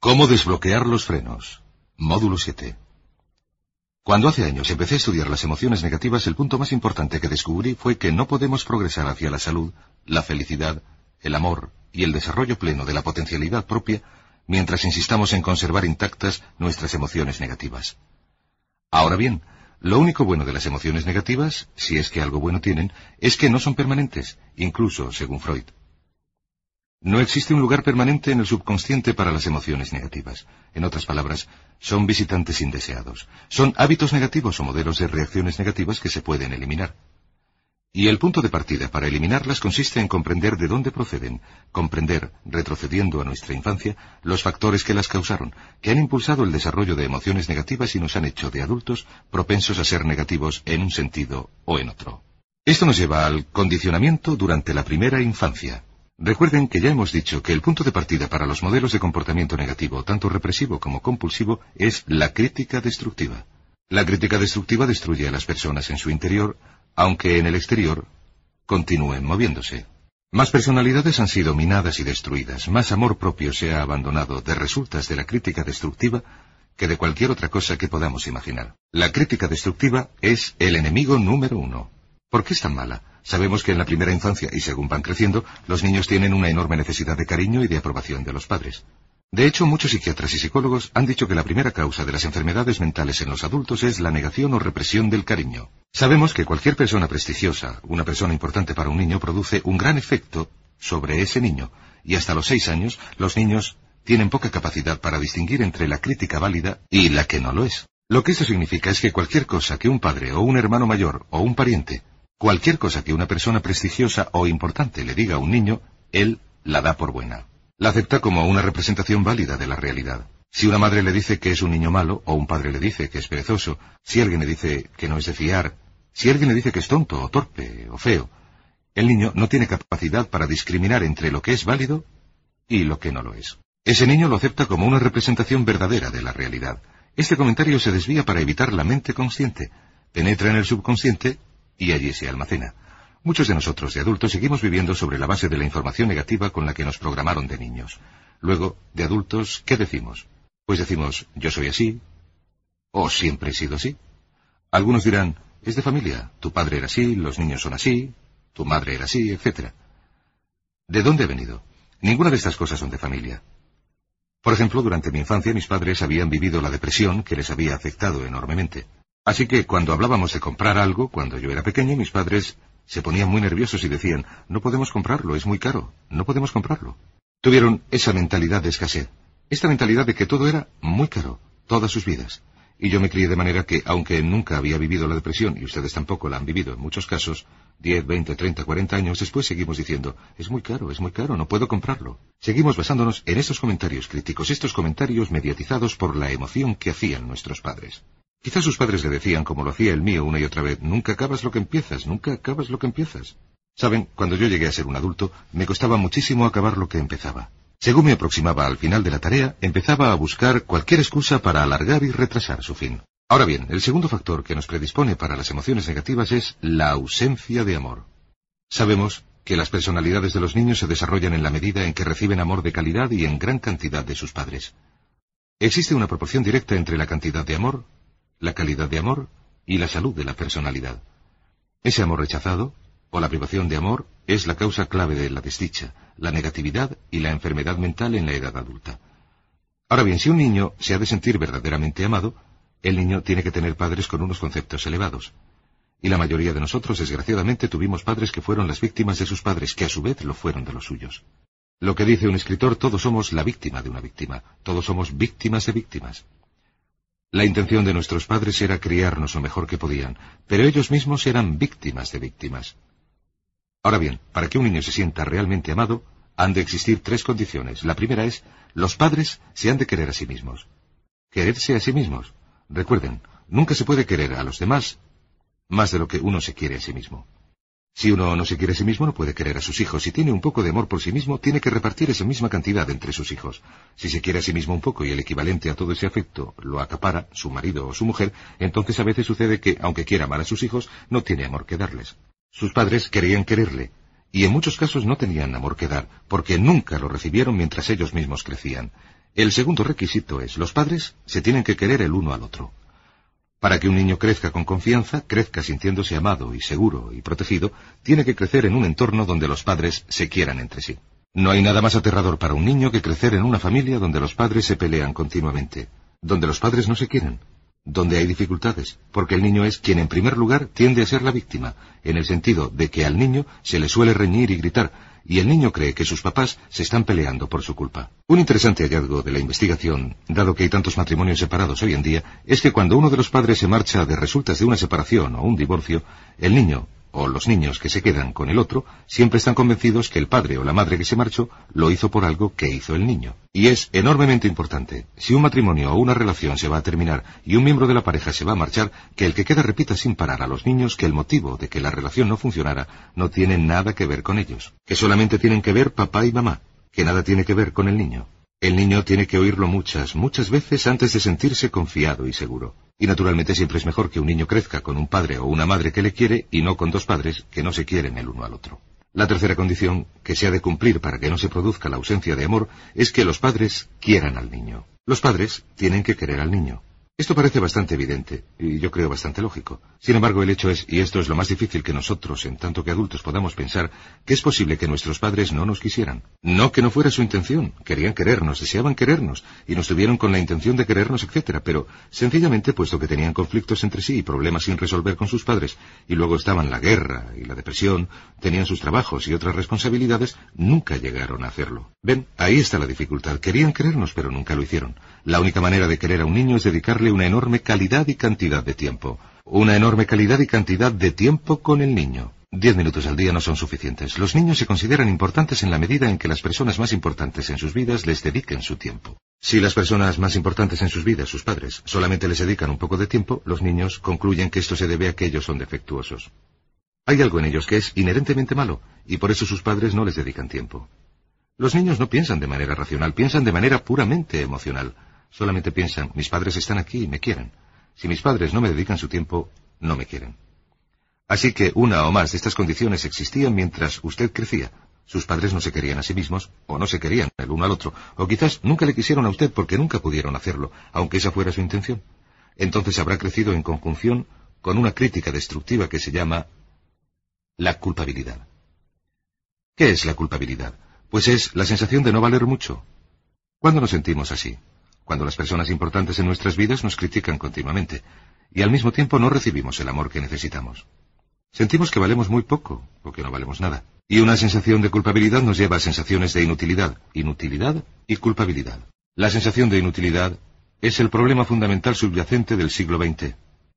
¿Cómo desbloquear los frenos? Módulo 7. Cuando hace años empecé a estudiar las emociones negativas, el punto más importante que descubrí fue que no podemos progresar hacia la salud, la felicidad, el amor y el desarrollo pleno de la potencialidad propia mientras insistamos en conservar intactas nuestras emociones negativas. Ahora bien, lo único bueno de las emociones negativas, si es que algo bueno tienen, es que no son permanentes, incluso según Freud. No existe un lugar permanente en el subconsciente para las emociones negativas. En otras palabras, son visitantes indeseados. Son hábitos negativos o modelos de reacciones negativas que se pueden eliminar. Y el punto de partida para eliminarlas consiste en comprender de dónde proceden, comprender, retrocediendo a nuestra infancia, los factores que las causaron, que han impulsado el desarrollo de emociones negativas y nos han hecho de adultos propensos a ser negativos en un sentido o en otro. Esto nos lleva al condicionamiento durante la primera infancia. Recuerden que ya hemos dicho que el punto de partida para los modelos de comportamiento negativo, tanto represivo como compulsivo, es la crítica destructiva. La crítica destructiva destruye a las personas en su interior, aunque en el exterior continúen moviéndose. Más personalidades han sido minadas y destruidas, más amor propio se ha abandonado de resultas de la crítica destructiva que de cualquier otra cosa que podamos imaginar. La crítica destructiva es el enemigo número uno. ¿Por qué es tan mala? Sabemos que en la primera infancia y según van creciendo, los niños tienen una enorme necesidad de cariño y de aprobación de los padres. De hecho, muchos psiquiatras y psicólogos han dicho que la primera causa de las enfermedades mentales en los adultos es la negación o represión del cariño. Sabemos que cualquier persona prestigiosa, una persona importante para un niño, produce un gran efecto sobre ese niño, y hasta los seis años los niños tienen poca capacidad para distinguir entre la crítica válida y la que no lo es. Lo que eso significa es que cualquier cosa que un padre o un hermano mayor o un pariente Cualquier cosa que una persona prestigiosa o importante le diga a un niño, él la da por buena. La acepta como una representación válida de la realidad. Si una madre le dice que es un niño malo, o un padre le dice que es perezoso, si alguien le dice que no es de fiar, si alguien le dice que es tonto, o torpe, o feo, el niño no tiene capacidad para discriminar entre lo que es válido y lo que no lo es. Ese niño lo acepta como una representación verdadera de la realidad. Este comentario se desvía para evitar la mente consciente, penetra en el subconsciente y allí se almacena. Muchos de nosotros de adultos seguimos viviendo sobre la base de la información negativa con la que nos programaron de niños. Luego, de adultos, ¿qué decimos? Pues decimos, yo soy así, o siempre he sido así. Algunos dirán, es de familia, tu padre era así, los niños son así, tu madre era así, etc. ¿De dónde he venido? Ninguna de estas cosas son de familia. Por ejemplo, durante mi infancia mis padres habían vivido la depresión que les había afectado enormemente. Así que cuando hablábamos de comprar algo, cuando yo era pequeño, mis padres se ponían muy nerviosos y decían, no podemos comprarlo, es muy caro, no podemos comprarlo. Tuvieron esa mentalidad de escasez, esta mentalidad de que todo era muy caro, todas sus vidas. Y yo me crié de manera que, aunque nunca había vivido la depresión, y ustedes tampoco la han vivido en muchos casos, 10, 20, 30, 40 años después seguimos diciendo, es muy caro, es muy caro, no puedo comprarlo. Seguimos basándonos en estos comentarios críticos, estos comentarios mediatizados por la emoción que hacían nuestros padres. Quizás sus padres le decían, como lo hacía el mío una y otra vez, nunca acabas lo que empiezas, nunca acabas lo que empiezas. Saben, cuando yo llegué a ser un adulto, me costaba muchísimo acabar lo que empezaba. Según me aproximaba al final de la tarea, empezaba a buscar cualquier excusa para alargar y retrasar su fin. Ahora bien, el segundo factor que nos predispone para las emociones negativas es la ausencia de amor. Sabemos que las personalidades de los niños se desarrollan en la medida en que reciben amor de calidad y en gran cantidad de sus padres. Existe una proporción directa entre la cantidad de amor la calidad de amor y la salud de la personalidad. Ese amor rechazado, o la privación de amor, es la causa clave de la desdicha, la negatividad y la enfermedad mental en la edad adulta. Ahora bien, si un niño se ha de sentir verdaderamente amado, el niño tiene que tener padres con unos conceptos elevados. Y la mayoría de nosotros, desgraciadamente, tuvimos padres que fueron las víctimas de sus padres, que a su vez lo fueron de los suyos. Lo que dice un escritor, todos somos la víctima de una víctima, todos somos víctimas de víctimas. La intención de nuestros padres era criarnos lo mejor que podían, pero ellos mismos eran víctimas de víctimas. Ahora bien, para que un niño se sienta realmente amado, han de existir tres condiciones. La primera es, los padres se han de querer a sí mismos. Quererse a sí mismos. Recuerden, nunca se puede querer a los demás más de lo que uno se quiere a sí mismo. Si uno no se quiere a sí mismo, no puede querer a sus hijos. Si tiene un poco de amor por sí mismo, tiene que repartir esa misma cantidad entre sus hijos. Si se quiere a sí mismo un poco y el equivalente a todo ese afecto lo acapara su marido o su mujer, entonces a veces sucede que, aunque quiera amar a sus hijos, no tiene amor que darles. Sus padres querían quererle, y en muchos casos no tenían amor que dar, porque nunca lo recibieron mientras ellos mismos crecían. El segundo requisito es, los padres se tienen que querer el uno al otro. Para que un niño crezca con confianza, crezca sintiéndose amado y seguro y protegido, tiene que crecer en un entorno donde los padres se quieran entre sí. No hay nada más aterrador para un niño que crecer en una familia donde los padres se pelean continuamente, donde los padres no se quieren, donde hay dificultades, porque el niño es quien en primer lugar tiende a ser la víctima, en el sentido de que al niño se le suele reñir y gritar, y el niño cree que sus papás se están peleando por su culpa. Un interesante hallazgo de la investigación, dado que hay tantos matrimonios separados hoy en día, es que cuando uno de los padres se marcha de resultas de una separación o un divorcio, el niño, o los niños que se quedan con el otro, siempre están convencidos que el padre o la madre que se marchó lo hizo por algo que hizo el niño. Y es enormemente importante, si un matrimonio o una relación se va a terminar y un miembro de la pareja se va a marchar, que el que queda repita sin parar a los niños que el motivo de que la relación no funcionara no tiene nada que ver con ellos, que solamente tienen que ver papá y mamá, que nada tiene que ver con el niño. El niño tiene que oírlo muchas, muchas veces antes de sentirse confiado y seguro. Y naturalmente siempre es mejor que un niño crezca con un padre o una madre que le quiere y no con dos padres que no se quieren el uno al otro. La tercera condición que se ha de cumplir para que no se produzca la ausencia de amor es que los padres quieran al niño. Los padres tienen que querer al niño. Esto parece bastante evidente, y yo creo bastante lógico. Sin embargo, el hecho es, y esto es lo más difícil que nosotros, en tanto que adultos, podamos pensar, que es posible que nuestros padres no nos quisieran. No que no fuera su intención, querían querernos, deseaban querernos, y nos tuvieron con la intención de querernos, etc. Pero, sencillamente, puesto que tenían conflictos entre sí y problemas sin resolver con sus padres, y luego estaban la guerra y la depresión, tenían sus trabajos y otras responsabilidades, nunca llegaron a hacerlo. Ven, ahí está la dificultad. Querían querernos, pero nunca lo hicieron. La única manera de querer a un niño es dedicarle una enorme calidad y cantidad de tiempo. Una enorme calidad y cantidad de tiempo con el niño. Diez minutos al día no son suficientes. Los niños se consideran importantes en la medida en que las personas más importantes en sus vidas les dediquen su tiempo. Si las personas más importantes en sus vidas, sus padres, solamente les dedican un poco de tiempo, los niños concluyen que esto se debe a que ellos son defectuosos. Hay algo en ellos que es inherentemente malo, y por eso sus padres no les dedican tiempo. Los niños no piensan de manera racional, piensan de manera puramente emocional. Solamente piensan, mis padres están aquí y me quieren. Si mis padres no me dedican su tiempo, no me quieren. Así que una o más de estas condiciones existían mientras usted crecía. Sus padres no se querían a sí mismos, o no se querían el uno al otro, o quizás nunca le quisieron a usted porque nunca pudieron hacerlo, aunque esa fuera su intención. Entonces habrá crecido en conjunción con una crítica destructiva que se llama la culpabilidad. ¿Qué es la culpabilidad? Pues es la sensación de no valer mucho. ¿Cuándo nos sentimos así? Cuando las personas importantes en nuestras vidas nos critican continuamente, y al mismo tiempo no recibimos el amor que necesitamos. Sentimos que valemos muy poco, o que no valemos nada. Y una sensación de culpabilidad nos lleva a sensaciones de inutilidad, inutilidad y culpabilidad. La sensación de inutilidad es el problema fundamental subyacente del siglo XX,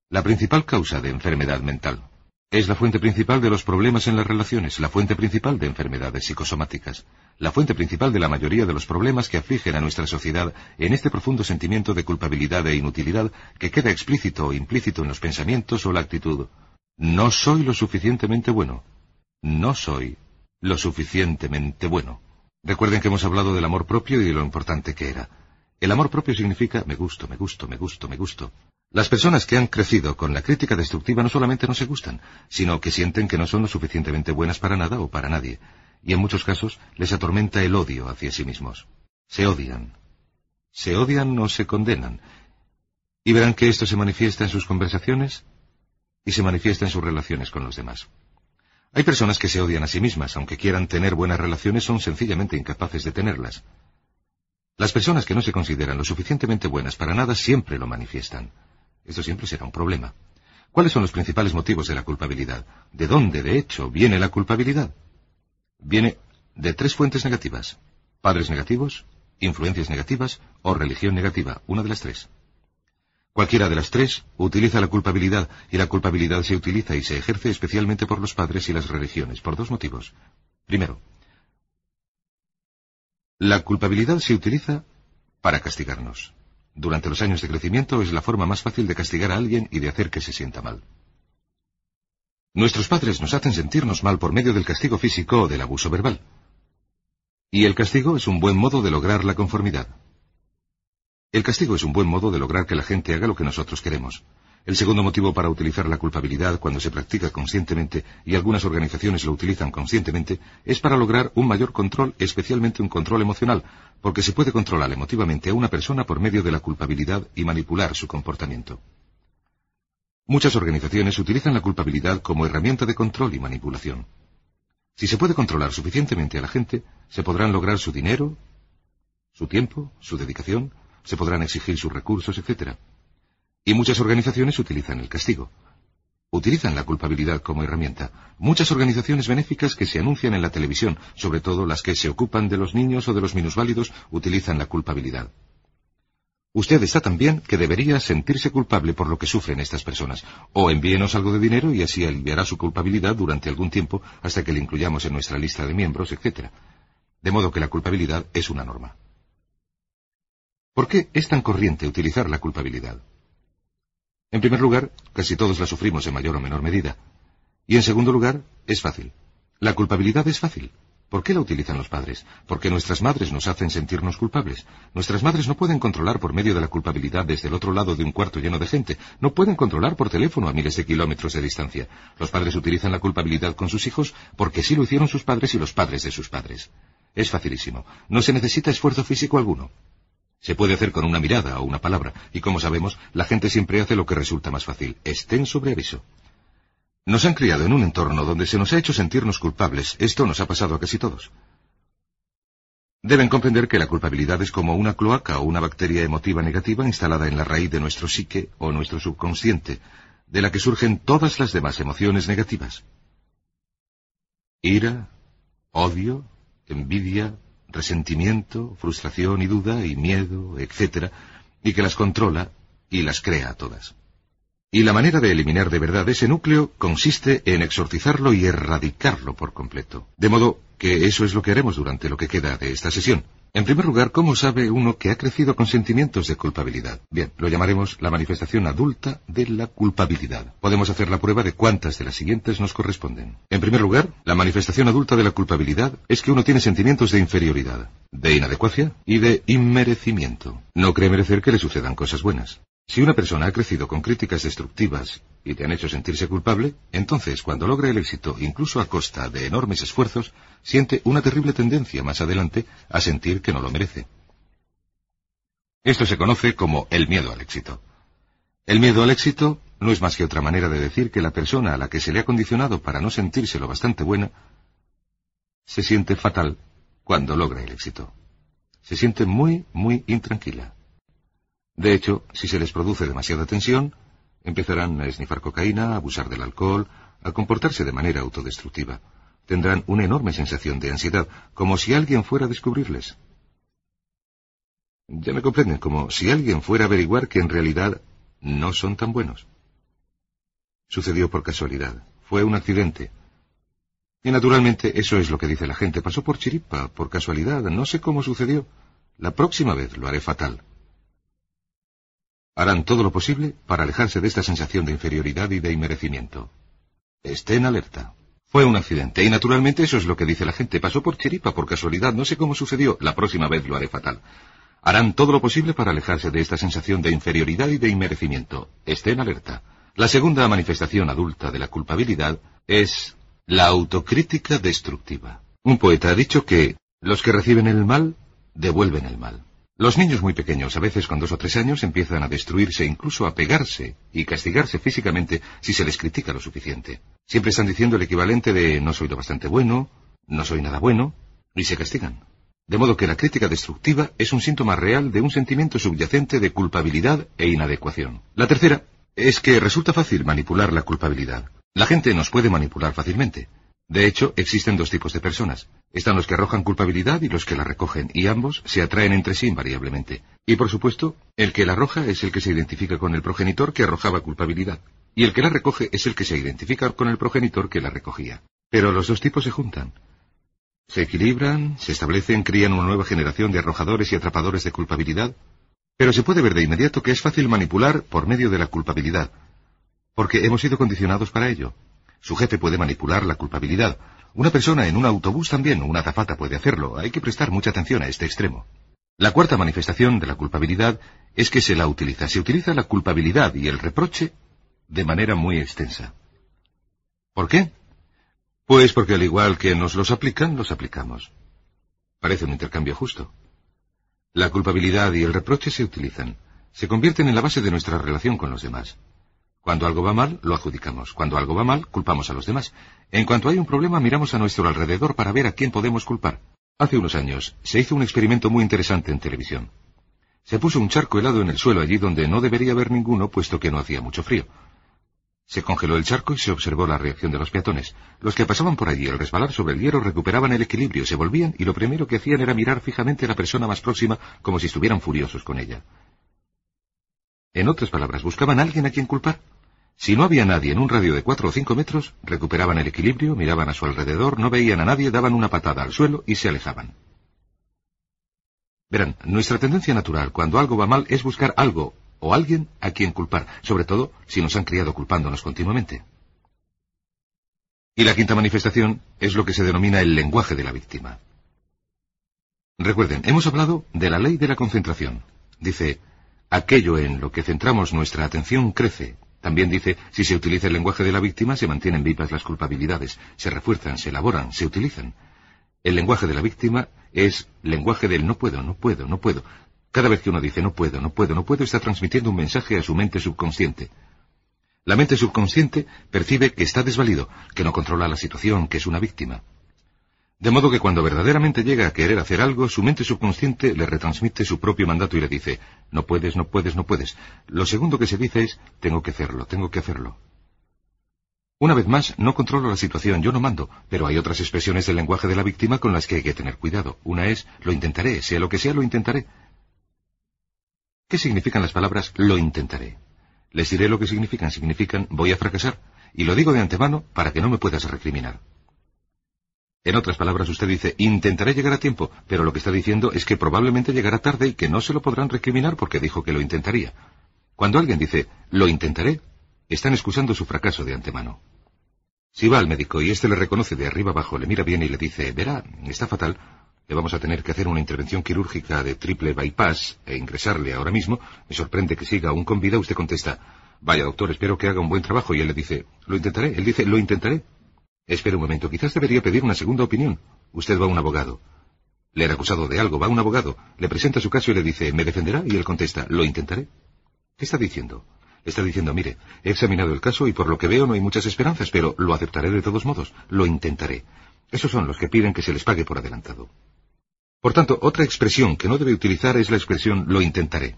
la principal causa de enfermedad mental. Es la fuente principal de los problemas en las relaciones, la fuente principal de enfermedades psicosomáticas, la fuente principal de la mayoría de los problemas que afligen a nuestra sociedad en este profundo sentimiento de culpabilidad e inutilidad que queda explícito o implícito en los pensamientos o la actitud. No soy lo suficientemente bueno. No soy lo suficientemente bueno. Recuerden que hemos hablado del amor propio y de lo importante que era. El amor propio significa me gusto, me gusto, me gusto, me gusto. Las personas que han crecido con la crítica destructiva no solamente no se gustan, sino que sienten que no son lo suficientemente buenas para nada o para nadie, y en muchos casos les atormenta el odio hacia sí mismos. Se odian. Se odian o se condenan. Y verán que esto se manifiesta en sus conversaciones y se manifiesta en sus relaciones con los demás. Hay personas que se odian a sí mismas, aunque quieran tener buenas relaciones, son sencillamente incapaces de tenerlas. Las personas que no se consideran lo suficientemente buenas para nada siempre lo manifiestan. Esto siempre será un problema. ¿Cuáles son los principales motivos de la culpabilidad? ¿De dónde, de hecho, viene la culpabilidad? Viene de tres fuentes negativas. Padres negativos, influencias negativas o religión negativa, una de las tres. Cualquiera de las tres utiliza la culpabilidad y la culpabilidad se utiliza y se ejerce especialmente por los padres y las religiones, por dos motivos. Primero, La culpabilidad se utiliza para castigarnos. Durante los años de crecimiento es la forma más fácil de castigar a alguien y de hacer que se sienta mal. Nuestros padres nos hacen sentirnos mal por medio del castigo físico o del abuso verbal. Y el castigo es un buen modo de lograr la conformidad. El castigo es un buen modo de lograr que la gente haga lo que nosotros queremos. El segundo motivo para utilizar la culpabilidad cuando se practica conscientemente, y algunas organizaciones lo utilizan conscientemente, es para lograr un mayor control, especialmente un control emocional, porque se puede controlar emotivamente a una persona por medio de la culpabilidad y manipular su comportamiento. Muchas organizaciones utilizan la culpabilidad como herramienta de control y manipulación. Si se puede controlar suficientemente a la gente, se podrán lograr su dinero, su tiempo, su dedicación, se podrán exigir sus recursos, etc. Y muchas organizaciones utilizan el castigo. Utilizan la culpabilidad como herramienta. Muchas organizaciones benéficas que se anuncian en la televisión, sobre todo las que se ocupan de los niños o de los minusválidos, utilizan la culpabilidad. Usted está tan bien que debería sentirse culpable por lo que sufren estas personas. O envíenos algo de dinero y así aliviará su culpabilidad durante algún tiempo hasta que le incluyamos en nuestra lista de miembros, etc. De modo que la culpabilidad es una norma. ¿Por qué es tan corriente utilizar la culpabilidad? En primer lugar, casi todos la sufrimos en mayor o menor medida. Y en segundo lugar, es fácil. La culpabilidad es fácil. ¿Por qué la utilizan los padres? Porque nuestras madres nos hacen sentirnos culpables. Nuestras madres no pueden controlar por medio de la culpabilidad desde el otro lado de un cuarto lleno de gente. No pueden controlar por teléfono a miles de kilómetros de distancia. Los padres utilizan la culpabilidad con sus hijos porque sí lo hicieron sus padres y los padres de sus padres. Es facilísimo. No se necesita esfuerzo físico alguno. Se puede hacer con una mirada o una palabra, y como sabemos, la gente siempre hace lo que resulta más fácil. Estén sobre aviso. Nos han criado en un entorno donde se nos ha hecho sentirnos culpables. Esto nos ha pasado a casi todos. Deben comprender que la culpabilidad es como una cloaca o una bacteria emotiva negativa instalada en la raíz de nuestro psique o nuestro subconsciente, de la que surgen todas las demás emociones negativas. Ira, odio, envidia, resentimiento, frustración y duda y miedo, etc., y que las controla y las crea a todas. Y la manera de eliminar de verdad ese núcleo consiste en exorcizarlo y erradicarlo por completo. De modo que eso es lo que haremos durante lo que queda de esta sesión. En primer lugar, ¿cómo sabe uno que ha crecido con sentimientos de culpabilidad? Bien, lo llamaremos la manifestación adulta de la culpabilidad. Podemos hacer la prueba de cuántas de las siguientes nos corresponden. En primer lugar, la manifestación adulta de la culpabilidad es que uno tiene sentimientos de inferioridad, de inadecuacia y de inmerecimiento. No cree merecer que le sucedan cosas buenas. Si una persona ha crecido con críticas destructivas y te han hecho sentirse culpable, entonces cuando logra el éxito, incluso a costa de enormes esfuerzos, siente una terrible tendencia más adelante a sentir que no lo merece. Esto se conoce como el miedo al éxito. El miedo al éxito no es más que otra manera de decir que la persona a la que se le ha condicionado para no sentirse lo bastante buena, se siente fatal cuando logra el éxito. Se siente muy, muy intranquila. De hecho, si se les produce demasiada tensión, empezarán a esnifar cocaína, a abusar del alcohol, a comportarse de manera autodestructiva. Tendrán una enorme sensación de ansiedad, como si alguien fuera a descubrirles. Ya me comprenden, como si alguien fuera a averiguar que en realidad no son tan buenos. Sucedió por casualidad. Fue un accidente. Y naturalmente eso es lo que dice la gente. Pasó por chiripa, por casualidad. No sé cómo sucedió. La próxima vez lo haré fatal. Harán todo lo posible para alejarse de esta sensación de inferioridad y de inmerecimiento. Estén alerta. Fue un accidente, y naturalmente eso es lo que dice la gente. Pasó por chiripa, por casualidad, no sé cómo sucedió. La próxima vez lo haré fatal. Harán todo lo posible para alejarse de esta sensación de inferioridad y de inmerecimiento. Estén alerta. La segunda manifestación adulta de la culpabilidad es la autocrítica destructiva. Un poeta ha dicho que los que reciben el mal devuelven el mal. Los niños muy pequeños, a veces con dos o tres años, empiezan a destruirse, incluso a pegarse y castigarse físicamente si se les critica lo suficiente. Siempre están diciendo el equivalente de no soy lo bastante bueno, no soy nada bueno, y se castigan. De modo que la crítica destructiva es un síntoma real de un sentimiento subyacente de culpabilidad e inadecuación. La tercera es que resulta fácil manipular la culpabilidad. La gente nos puede manipular fácilmente. De hecho, existen dos tipos de personas. Están los que arrojan culpabilidad y los que la recogen, y ambos se atraen entre sí invariablemente. Y por supuesto, el que la arroja es el que se identifica con el progenitor que arrojaba culpabilidad, y el que la recoge es el que se identifica con el progenitor que la recogía. Pero los dos tipos se juntan. Se equilibran, se establecen, crían una nueva generación de arrojadores y atrapadores de culpabilidad, pero se puede ver de inmediato que es fácil manipular por medio de la culpabilidad, porque hemos sido condicionados para ello. Su jefe puede manipular la culpabilidad. Una persona en un autobús también, una zafata puede hacerlo. Hay que prestar mucha atención a este extremo. La cuarta manifestación de la culpabilidad es que se la utiliza. Se utiliza la culpabilidad y el reproche de manera muy extensa. ¿Por qué? Pues porque al igual que nos los aplican, los aplicamos. Parece un intercambio justo. La culpabilidad y el reproche se utilizan, se convierten en la base de nuestra relación con los demás. Cuando algo va mal, lo adjudicamos. Cuando algo va mal, culpamos a los demás. En cuanto hay un problema, miramos a nuestro alrededor para ver a quién podemos culpar. Hace unos años se hizo un experimento muy interesante en televisión. Se puso un charco helado en el suelo allí donde no debería haber ninguno, puesto que no hacía mucho frío. Se congeló el charco y se observó la reacción de los peatones. Los que pasaban por allí al resbalar sobre el hierro recuperaban el equilibrio, se volvían y lo primero que hacían era mirar fijamente a la persona más próxima como si estuvieran furiosos con ella. En otras palabras, buscaban a alguien a quien culpar. Si no había nadie en un radio de cuatro o cinco metros, recuperaban el equilibrio, miraban a su alrededor, no veían a nadie, daban una patada al suelo y se alejaban. Verán, nuestra tendencia natural cuando algo va mal es buscar algo o alguien a quien culpar, sobre todo si nos han criado culpándonos continuamente. Y la quinta manifestación es lo que se denomina el lenguaje de la víctima. Recuerden, hemos hablado de la ley de la concentración. Dice, aquello en lo que centramos nuestra atención crece. También dice, si se utiliza el lenguaje de la víctima, se mantienen vivas las culpabilidades, se refuerzan, se elaboran, se utilizan. El lenguaje de la víctima es lenguaje del no puedo, no puedo, no puedo. Cada vez que uno dice no puedo, no puedo, no puedo, está transmitiendo un mensaje a su mente subconsciente. La mente subconsciente percibe que está desvalido, que no controla la situación, que es una víctima. De modo que cuando verdaderamente llega a querer hacer algo, su mente subconsciente le retransmite su propio mandato y le dice, no puedes, no puedes, no puedes. Lo segundo que se dice es, tengo que hacerlo, tengo que hacerlo. Una vez más, no controlo la situación, yo no mando, pero hay otras expresiones del lenguaje de la víctima con las que hay que tener cuidado. Una es, lo intentaré, sea lo que sea, lo intentaré. ¿Qué significan las palabras lo intentaré? Les diré lo que significan. Significan voy a fracasar. Y lo digo de antemano para que no me puedas recriminar. En otras palabras, usted dice, intentaré llegar a tiempo, pero lo que está diciendo es que probablemente llegará tarde y que no se lo podrán recriminar porque dijo que lo intentaría. Cuando alguien dice, lo intentaré, están excusando su fracaso de antemano. Si va al médico y éste le reconoce de arriba abajo, le mira bien y le dice, verá, está fatal, le vamos a tener que hacer una intervención quirúrgica de triple bypass e ingresarle ahora mismo. Me sorprende que siga aún con vida. Usted contesta, vaya doctor, espero que haga un buen trabajo. Y él le dice, lo intentaré. Él dice, lo intentaré. Espera un momento, quizás debería pedir una segunda opinión. Usted va a un abogado. Le han acusado de algo, va a un abogado. Le presenta su caso y le dice, ¿me defenderá? Y él contesta, lo intentaré. ¿Qué está diciendo? Está diciendo, mire, he examinado el caso y por lo que veo no hay muchas esperanzas, pero lo aceptaré de todos modos. Lo intentaré. Esos son los que piden que se les pague por adelantado. Por tanto, otra expresión que no debe utilizar es la expresión lo intentaré.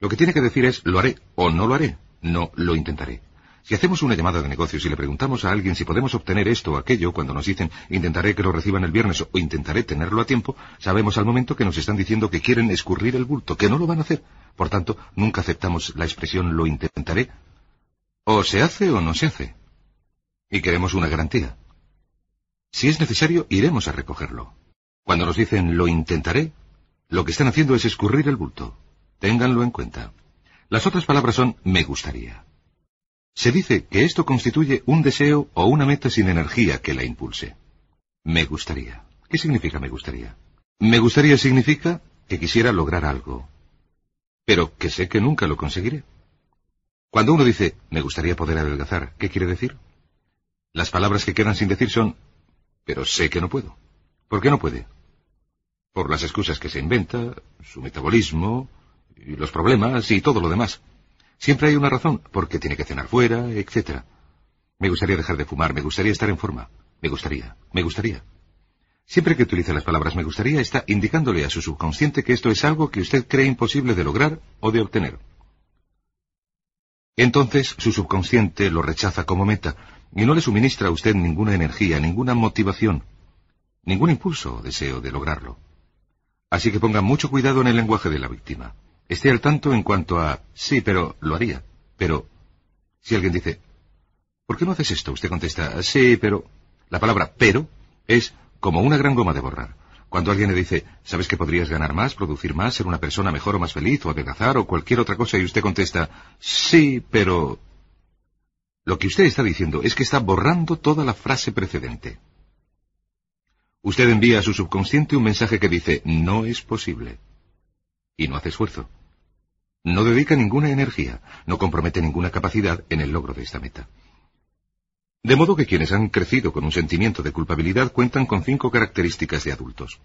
Lo que tiene que decir es lo haré o no lo haré, no lo intentaré. Si hacemos una llamada de negocios y le preguntamos a alguien si podemos obtener esto o aquello, cuando nos dicen intentaré que lo reciban el viernes o intentaré tenerlo a tiempo, sabemos al momento que nos están diciendo que quieren escurrir el bulto, que no lo van a hacer. Por tanto, nunca aceptamos la expresión lo intentaré. O se hace o no se hace. Y queremos una garantía. Si es necesario, iremos a recogerlo. Cuando nos dicen lo intentaré, lo que están haciendo es escurrir el bulto. Ténganlo en cuenta. Las otras palabras son me gustaría. Se dice que esto constituye un deseo o una meta sin energía que la impulse. Me gustaría. ¿Qué significa me gustaría? Me gustaría significa que quisiera lograr algo, pero que sé que nunca lo conseguiré. Cuando uno dice me gustaría poder adelgazar, ¿qué quiere decir? Las palabras que quedan sin decir son pero sé que no puedo. ¿Por qué no puede? Por las excusas que se inventa, su metabolismo, y los problemas y todo lo demás. Siempre hay una razón, porque tiene que cenar fuera, etc. Me gustaría dejar de fumar, me gustaría estar en forma. Me gustaría, me gustaría. Siempre que utiliza las palabras me gustaría, está indicándole a su subconsciente que esto es algo que usted cree imposible de lograr o de obtener. Entonces su subconsciente lo rechaza como meta y no le suministra a usted ninguna energía, ninguna motivación, ningún impulso o deseo de lograrlo. Así que ponga mucho cuidado en el lenguaje de la víctima. Esté al tanto en cuanto a sí, pero lo haría. Pero si alguien dice, ¿por qué no haces esto? Usted contesta, sí, pero... La palabra pero es como una gran goma de borrar. Cuando alguien le dice, ¿sabes que podrías ganar más, producir más, ser una persona mejor o más feliz, o adelgazar, o cualquier otra cosa, y usted contesta, sí, pero... Lo que usted está diciendo es que está borrando toda la frase precedente. Usted envía a su subconsciente un mensaje que dice, no es posible. Y no hace esfuerzo. No dedica ninguna energía, no compromete ninguna capacidad en el logro de esta meta. De modo que quienes han crecido con un sentimiento de culpabilidad cuentan con cinco características de adultos.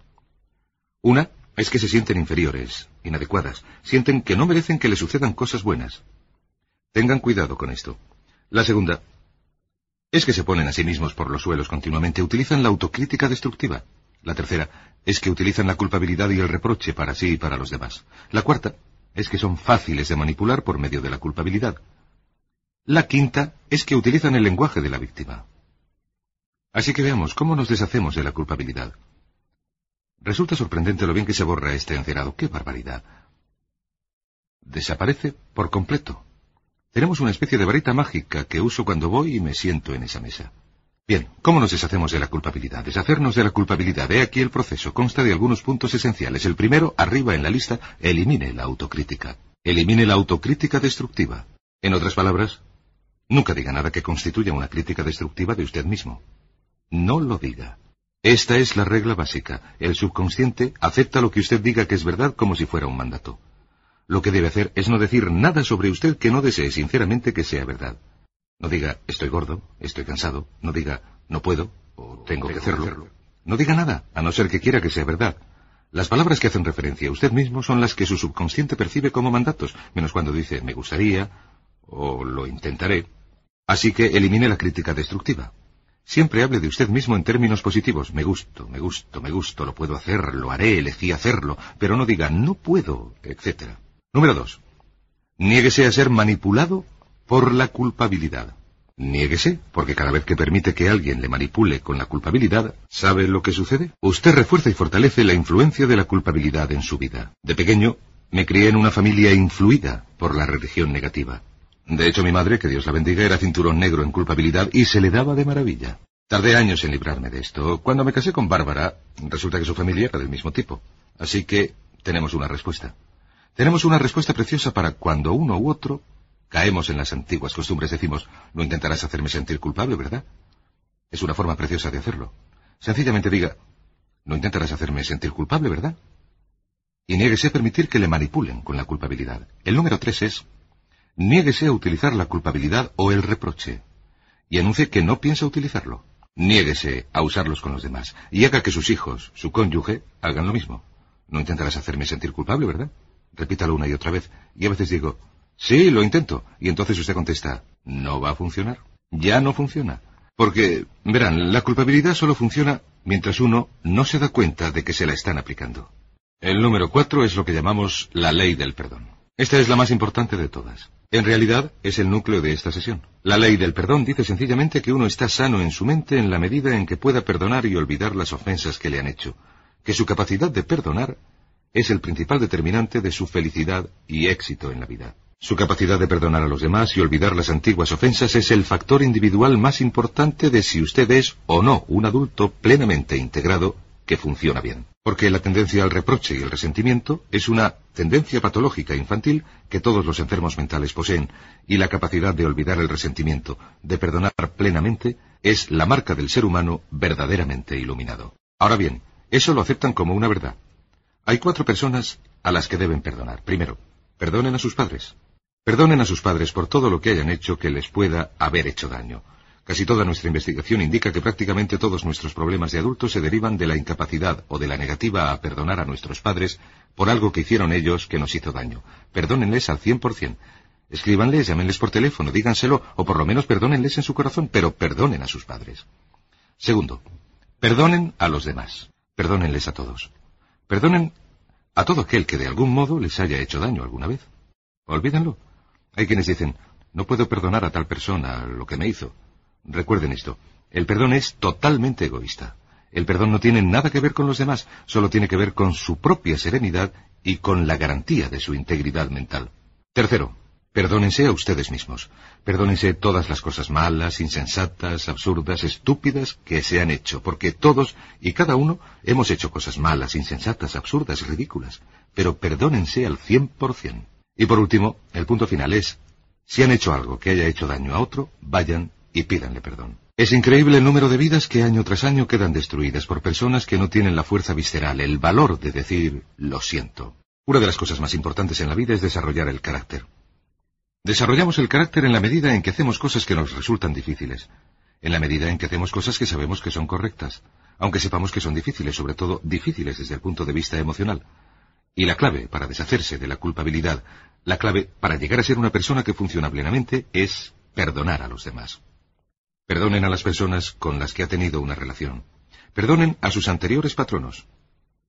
Una es que se sienten inferiores, inadecuadas, sienten que no merecen que les sucedan cosas buenas. Tengan cuidado con esto. La segunda es que se ponen a sí mismos por los suelos continuamente, utilizan la autocrítica destructiva. La tercera es que utilizan la culpabilidad y el reproche para sí y para los demás. La cuarta es que son fáciles de manipular por medio de la culpabilidad. La quinta es que utilizan el lenguaje de la víctima. Así que veamos cómo nos deshacemos de la culpabilidad. Resulta sorprendente lo bien que se borra este encerado. ¡Qué barbaridad! Desaparece por completo. Tenemos una especie de varita mágica que uso cuando voy y me siento en esa mesa. Bien, ¿cómo nos deshacemos de la culpabilidad? Deshacernos de la culpabilidad. He aquí el proceso. Consta de algunos puntos esenciales. El primero, arriba en la lista, elimine la autocrítica. Elimine la autocrítica destructiva. En otras palabras, Nunca diga nada que constituya una crítica destructiva de usted mismo. No lo diga. Esta es la regla básica. El subconsciente acepta lo que usted diga que es verdad como si fuera un mandato. Lo que debe hacer es no decir nada sobre usted que no desee sinceramente que sea verdad. No diga estoy gordo, estoy cansado, no diga no puedo o tengo que hacerlo. No diga nada, a no ser que quiera que sea verdad. Las palabras que hacen referencia a usted mismo son las que su subconsciente percibe como mandatos, menos cuando dice me gustaría o lo intentaré. Así que elimine la crítica destructiva. Siempre hable de usted mismo en términos positivos. Me gusto, me gusto, me gusto, lo puedo hacer, lo haré, elegí hacerlo, pero no diga no puedo, etc. Número dos. Niéguese a ser manipulado por la culpabilidad. Niéguese, porque cada vez que permite que alguien le manipule con la culpabilidad, ¿sabe lo que sucede? Usted refuerza y fortalece la influencia de la culpabilidad en su vida. De pequeño, me crié en una familia influida por la religión negativa. De hecho, mi madre, que Dios la bendiga, era cinturón negro en culpabilidad y se le daba de maravilla. Tardé años en librarme de esto. Cuando me casé con Bárbara, resulta que su familia era del mismo tipo. Así que tenemos una respuesta. Tenemos una respuesta preciosa para cuando uno u otro caemos en las antiguas costumbres. Decimos, no intentarás hacerme sentir culpable, ¿verdad? Es una forma preciosa de hacerlo. Sencillamente diga, no intentarás hacerme sentir culpable, ¿verdad? Y niéguese a permitir que le manipulen con la culpabilidad. El número tres es, Niéguese a utilizar la culpabilidad o el reproche y anuncie que no piensa utilizarlo. Niéguese a usarlos con los demás y haga que sus hijos, su cónyuge, hagan lo mismo. No intentarás hacerme sentir culpable, ¿verdad? Repítalo una y otra vez. Y a veces digo, sí, lo intento. Y entonces usted contesta, no va a funcionar. Ya no funciona. Porque, verán, la culpabilidad solo funciona mientras uno no se da cuenta de que se la están aplicando. El número cuatro es lo que llamamos la ley del perdón. Esta es la más importante de todas. En realidad, es el núcleo de esta sesión. La ley del perdón dice sencillamente que uno está sano en su mente en la medida en que pueda perdonar y olvidar las ofensas que le han hecho, que su capacidad de perdonar es el principal determinante de su felicidad y éxito en la vida. Su capacidad de perdonar a los demás y olvidar las antiguas ofensas es el factor individual más importante de si usted es o no un adulto plenamente integrado que funciona bien. Porque la tendencia al reproche y el resentimiento es una tendencia patológica infantil que todos los enfermos mentales poseen, y la capacidad de olvidar el resentimiento, de perdonar plenamente, es la marca del ser humano verdaderamente iluminado. Ahora bien, eso lo aceptan como una verdad. Hay cuatro personas a las que deben perdonar. Primero, perdonen a sus padres. Perdonen a sus padres por todo lo que hayan hecho que les pueda haber hecho daño. Casi toda nuestra investigación indica que prácticamente todos nuestros problemas de adultos se derivan de la incapacidad o de la negativa a perdonar a nuestros padres por algo que hicieron ellos que nos hizo daño. Perdónenles al cien por cien. Escríbanles, llámenles por teléfono, díganselo, o por lo menos perdónenles en su corazón, pero perdonen a sus padres. Segundo, perdonen a los demás. Perdónenles a todos. Perdonen a todo aquel que de algún modo les haya hecho daño alguna vez. Olvídenlo. Hay quienes dicen, no puedo perdonar a tal persona lo que me hizo. Recuerden esto, el perdón es totalmente egoísta. El perdón no tiene nada que ver con los demás, solo tiene que ver con su propia serenidad y con la garantía de su integridad mental. Tercero, Perdónense a ustedes mismos. Perdónense todas las cosas malas, insensatas, absurdas, estúpidas que se han hecho, porque todos y cada uno hemos hecho cosas malas, insensatas, absurdas, ridículas. Pero perdónense al cien por cien. Y por último, el punto final es, si han hecho algo que haya hecho daño a otro, vayan y pídanle perdón. Es increíble el número de vidas que año tras año quedan destruidas por personas que no tienen la fuerza visceral, el valor de decir lo siento. Una de las cosas más importantes en la vida es desarrollar el carácter. Desarrollamos el carácter en la medida en que hacemos cosas que nos resultan difíciles, en la medida en que hacemos cosas que sabemos que son correctas, aunque sepamos que son difíciles, sobre todo difíciles desde el punto de vista emocional. Y la clave para deshacerse de la culpabilidad, la clave para llegar a ser una persona que funciona plenamente es perdonar a los demás. Perdonen a las personas con las que ha tenido una relación. Perdonen a sus anteriores patronos.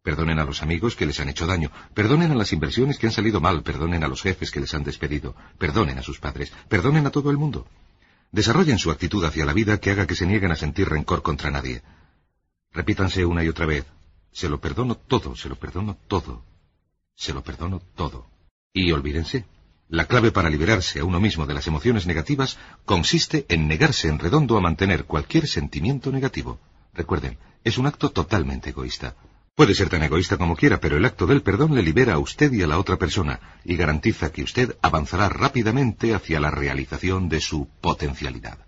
Perdonen a los amigos que les han hecho daño, perdonen a las inversiones que han salido mal, perdonen a los jefes que les han despedido, perdonen a sus padres, perdonen a todo el mundo. Desarrollen su actitud hacia la vida que haga que se nieguen a sentir rencor contra nadie. Repítanse una y otra vez, se lo perdono todo, se lo perdono todo, se lo perdono todo. Y olvídense, la clave para liberarse a uno mismo de las emociones negativas consiste en negarse en redondo a mantener cualquier sentimiento negativo. Recuerden, es un acto totalmente egoísta. Puede ser tan egoísta como quiera, pero el acto del perdón le libera a usted y a la otra persona y garantiza que usted avanzará rápidamente hacia la realización de su potencialidad.